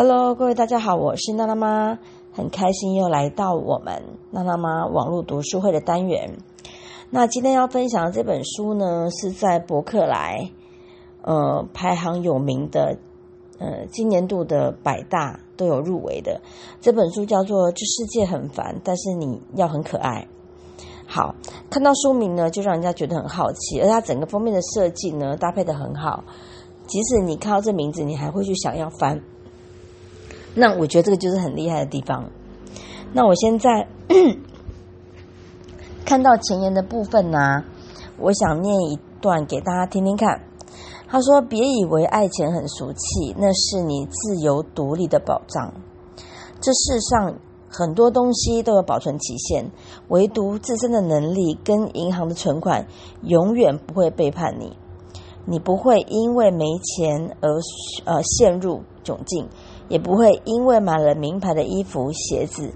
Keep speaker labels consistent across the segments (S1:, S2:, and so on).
S1: Hello，各位大家好，我是娜娜妈，很开心又来到我们娜娜妈网络读书会的单元。那今天要分享的这本书呢，是在博客来呃排行有名的，呃今年度的百大都有入围的这本书叫做《这世界很烦，但是你要很可爱》。好，看到书名呢，就让人家觉得很好奇，而它整个封面的设计呢，搭配的很好，即使你看到这名字，你还会去想要翻。那我觉得这个就是很厉害的地方。那我现在 看到前言的部分呢，我想念一段给大家听听看。他说：“别以为爱钱很俗气，那是你自由独立的保障。这世上很多东西都有保存期限，唯独自身的能力跟银行的存款永远不会背叛你。你不会因为没钱而呃陷入窘境。”也不会因为买了名牌的衣服、鞋子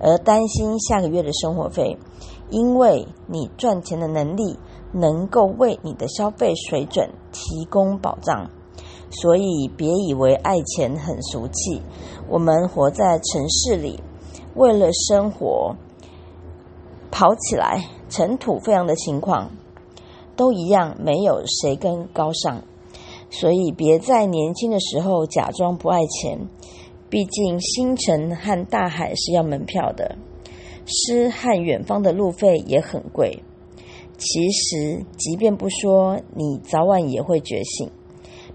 S1: 而担心下个月的生活费，因为你赚钱的能力能够为你的消费水准提供保障。所以，别以为爱钱很俗气。我们活在城市里，为了生活跑起来，尘土飞扬的情况都一样，没有谁更高尚。所以，别在年轻的时候假装不爱钱。毕竟，星辰和大海是要门票的，诗和远方的路费也很贵。其实，即便不说，你早晚也会觉醒，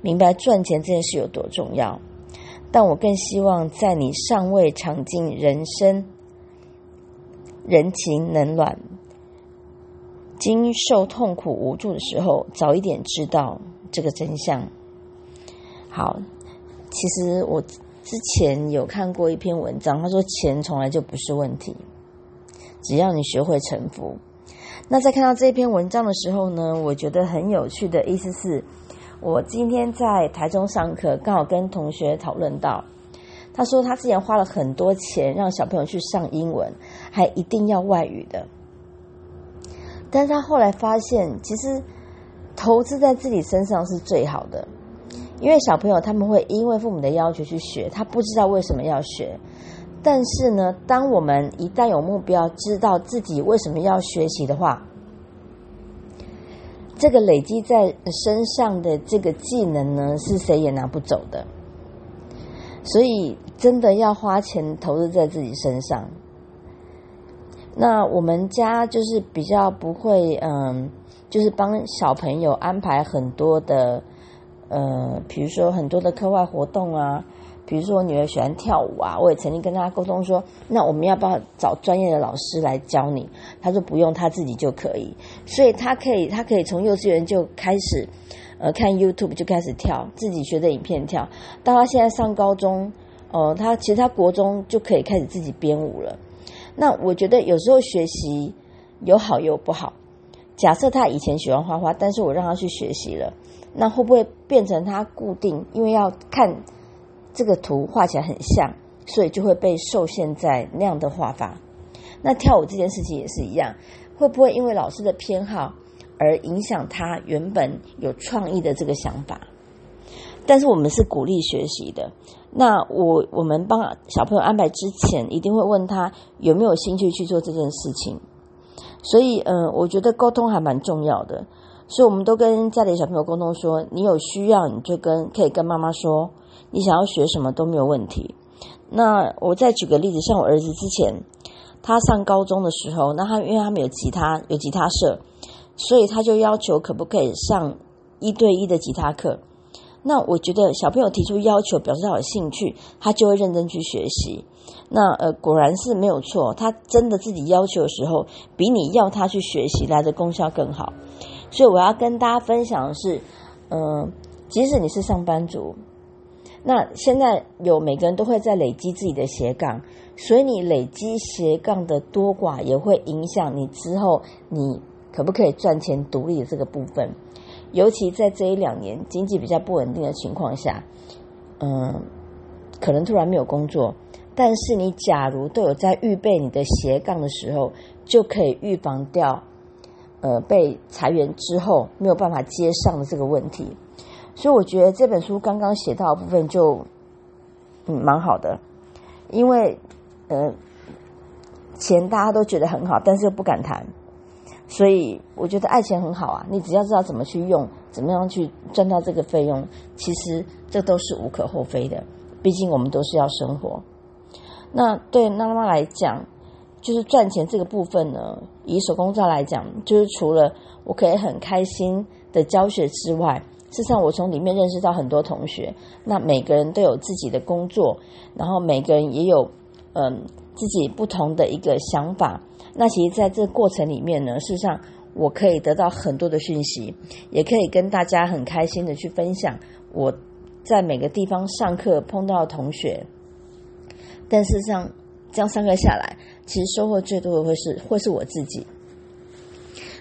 S1: 明白赚钱这件事有多重要。但我更希望，在你尚未尝尽人生人情冷暖、经受痛苦无助的时候，早一点知道。这个真相，好，其实我之前有看过一篇文章，他说钱从来就不是问题，只要你学会臣服。那在看到这篇文章的时候呢，我觉得很有趣的意思是，我今天在台中上课，刚好跟同学讨论到，他说他之前花了很多钱让小朋友去上英文，还一定要外语的，但是他后来发现，其实。投资在自己身上是最好的，因为小朋友他们会因为父母的要求去学，他不知道为什么要学。但是呢，当我们一旦有目标，知道自己为什么要学习的话，这个累积在身上的这个技能呢，是谁也拿不走的。所以，真的要花钱投资在自己身上。那我们家就是比较不会，嗯。就是帮小朋友安排很多的，呃，比如说很多的课外活动啊，比如说我女儿喜欢跳舞啊，我也曾经跟她沟通说，那我们要不要找专业的老师来教你？她说不用，她自己就可以。所以她可以，她可以从幼稚园就开始，呃，看 YouTube 就开始跳，自己学的影片跳。到她现在上高中，哦，她其实她国中就可以开始自己编舞了。那我觉得有时候学习有好有不好。假设他以前喜欢画画，但是我让他去学习了，那会不会变成他固定？因为要看这个图画起来很像，所以就会被受限在那样的画法。那跳舞这件事情也是一样，会不会因为老师的偏好而影响他原本有创意的这个想法？但是我们是鼓励学习的。那我我们帮小朋友安排之前，一定会问他有没有兴趣去做这件事情。所以，嗯，我觉得沟通还蛮重要的。所以，我们都跟家里小朋友沟通说：，你有需要，你就跟可以跟妈妈说，你想要学什么都没有问题。那我再举个例子，像我儿子之前他上高中的时候，那他因为他们有吉他，有吉他社，所以他就要求可不可以上一对一的吉他课。那我觉得小朋友提出要求，表示他有兴趣，他就会认真去学习。那呃，果然是没有错。他真的自己要求的时候，比你要他去学习来的功效更好。所以我要跟大家分享的是，嗯，即使你是上班族，那现在有每个人都会在累积自己的斜杠，所以你累积斜杠的多寡，也会影响你之后你可不可以赚钱独立的这个部分。尤其在这一两年经济比较不稳定的情况下，嗯，可能突然没有工作。但是你假如都有在预备你的斜杠的时候，就可以预防掉，呃，被裁员之后没有办法接上的这个问题。所以我觉得这本书刚刚写到的部分就，嗯蛮好的，因为呃钱大家都觉得很好，但是又不敢谈，所以我觉得爱钱很好啊，你只要知道怎么去用，怎么样去赚到这个费用，其实这都是无可厚非的，毕竟我们都是要生活。那对妈妈来讲，就是赚钱这个部分呢，以手工皂来讲，就是除了我可以很开心的教学之外，事实上我从里面认识到很多同学，那每个人都有自己的工作，然后每个人也有嗯自己不同的一个想法。那其实在这过程里面呢，事实上我可以得到很多的讯息，也可以跟大家很开心的去分享我在每个地方上课碰到的同学。但事实上，这样上课下来，其实收获最多的会是会是我自己。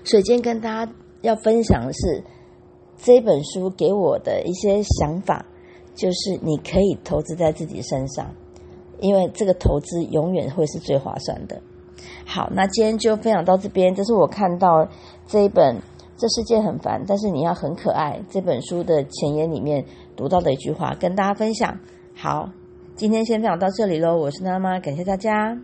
S1: 所以今天跟大家要分享的是这本书给我的一些想法，就是你可以投资在自己身上，因为这个投资永远会是最划算的。好，那今天就分享到这边。这是我看到这一本《这世界很烦，但是你要很可爱》这本书的前言里面读到的一句话，跟大家分享。好。今天先分享到这里喽，我是娜妈，感谢大家。